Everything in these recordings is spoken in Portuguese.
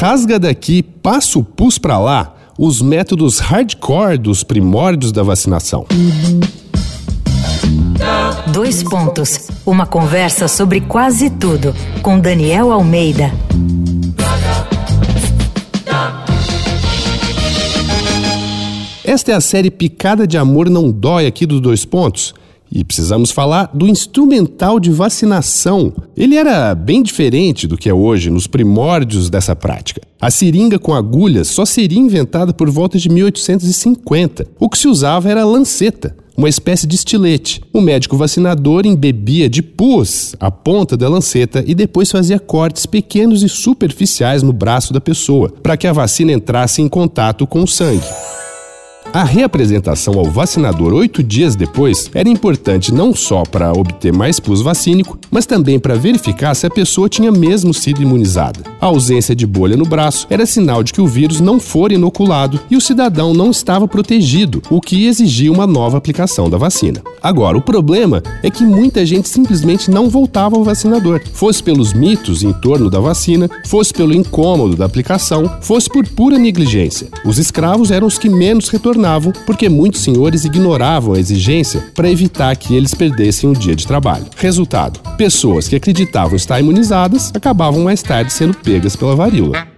rasga daqui, passa o pus pra lá, os métodos hardcore dos primórdios da vacinação. Dois pontos. Uma conversa sobre quase tudo com Daniel Almeida. Esta é a série Picada de Amor Não Dói aqui dos dois pontos. E precisamos falar do instrumental de vacinação. Ele era bem diferente do que é hoje, nos primórdios dessa prática. A seringa com agulhas só seria inventada por volta de 1850. O que se usava era a lanceta, uma espécie de estilete. O médico vacinador embebia de pus a ponta da lanceta e depois fazia cortes pequenos e superficiais no braço da pessoa, para que a vacina entrasse em contato com o sangue. A reapresentação ao vacinador oito dias depois era importante não só para obter mais pus vacínico, mas também para verificar se a pessoa tinha mesmo sido imunizada. A ausência de bolha no braço era sinal de que o vírus não fora inoculado e o cidadão não estava protegido, o que exigia uma nova aplicação da vacina. Agora, o problema é que muita gente simplesmente não voltava ao vacinador, fosse pelos mitos em torno da vacina, fosse pelo incômodo da aplicação, fosse por pura negligência. Os escravos eram os que menos retornavam porque muitos senhores ignoravam a exigência para evitar que eles perdessem um dia de trabalho. Resultado: pessoas que acreditavam estar imunizadas acabavam mais tarde sendo pegas pela varíola.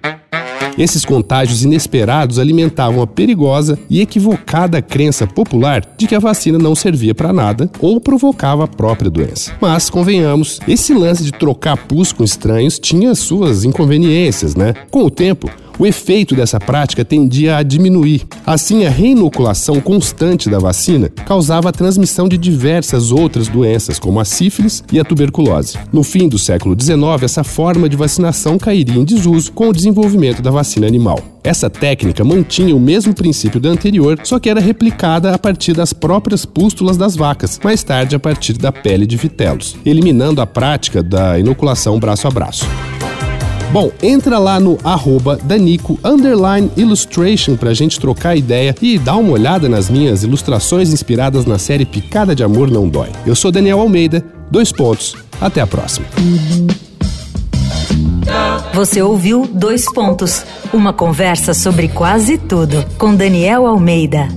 Esses contágios inesperados alimentavam a perigosa e equivocada crença popular de que a vacina não servia para nada ou provocava a própria doença. Mas, convenhamos, esse lance de trocar pus com estranhos tinha suas inconveniências, né? Com o tempo, o efeito dessa prática tendia a diminuir. Assim, a reinoculação constante da vacina causava a transmissão de diversas outras doenças, como a sífilis e a tuberculose. No fim do século XIX, essa forma de vacinação cairia em desuso com o desenvolvimento da vacina animal. Essa técnica mantinha o mesmo princípio da anterior, só que era replicada a partir das próprias pústulas das vacas, mais tarde a partir da pele de vitelos, eliminando a prática da inoculação braço a braço. Bom, entra lá no arroba Danico Underline Illustration pra gente trocar ideia e dar uma olhada nas minhas ilustrações inspiradas na série Picada de Amor Não Dói. Eu sou Daniel Almeida, dois pontos, até a próxima. Você ouviu Dois Pontos, uma conversa sobre quase tudo com Daniel Almeida.